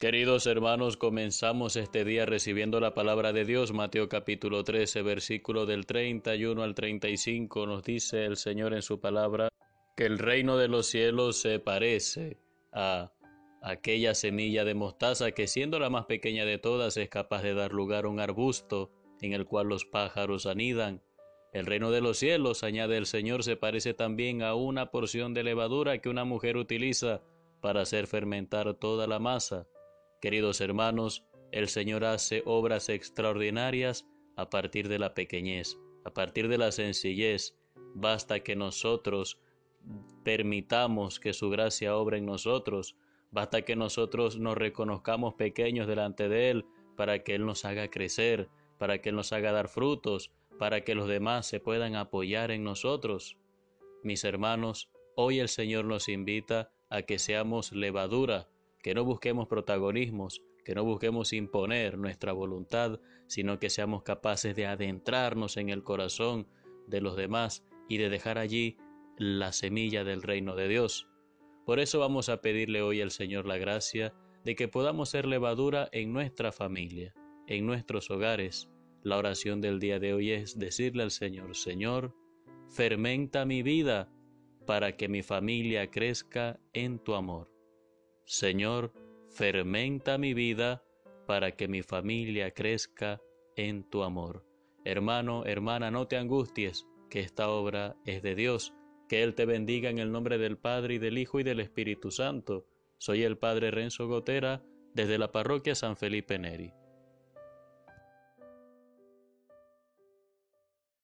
Queridos hermanos, comenzamos este día recibiendo la palabra de Dios. Mateo capítulo 13, versículo del 31 al 35 nos dice el Señor en su palabra que el reino de los cielos se parece a aquella semilla de mostaza que siendo la más pequeña de todas es capaz de dar lugar a un arbusto en el cual los pájaros anidan. El reino de los cielos, añade el Señor, se parece también a una porción de levadura que una mujer utiliza para hacer fermentar toda la masa. Queridos hermanos, el Señor hace obras extraordinarias a partir de la pequeñez, a partir de la sencillez. Basta que nosotros permitamos que su gracia obra en nosotros, basta que nosotros nos reconozcamos pequeños delante de Él para que Él nos haga crecer, para que Él nos haga dar frutos, para que los demás se puedan apoyar en nosotros. Mis hermanos, hoy el Señor nos invita a que seamos levadura, que no busquemos protagonismos, que no busquemos imponer nuestra voluntad, sino que seamos capaces de adentrarnos en el corazón de los demás y de dejar allí la semilla del reino de Dios. Por eso vamos a pedirle hoy al Señor la gracia de que podamos ser levadura en nuestra familia, en nuestros hogares. La oración del día de hoy es decirle al Señor, Señor, fermenta mi vida para que mi familia crezca en tu amor. Señor, fermenta mi vida para que mi familia crezca en tu amor. Hermano, hermana, no te angusties, que esta obra es de Dios. Que Él te bendiga en el nombre del Padre y del Hijo y del Espíritu Santo. Soy el Padre Renzo Gotera, desde la parroquia San Felipe Neri.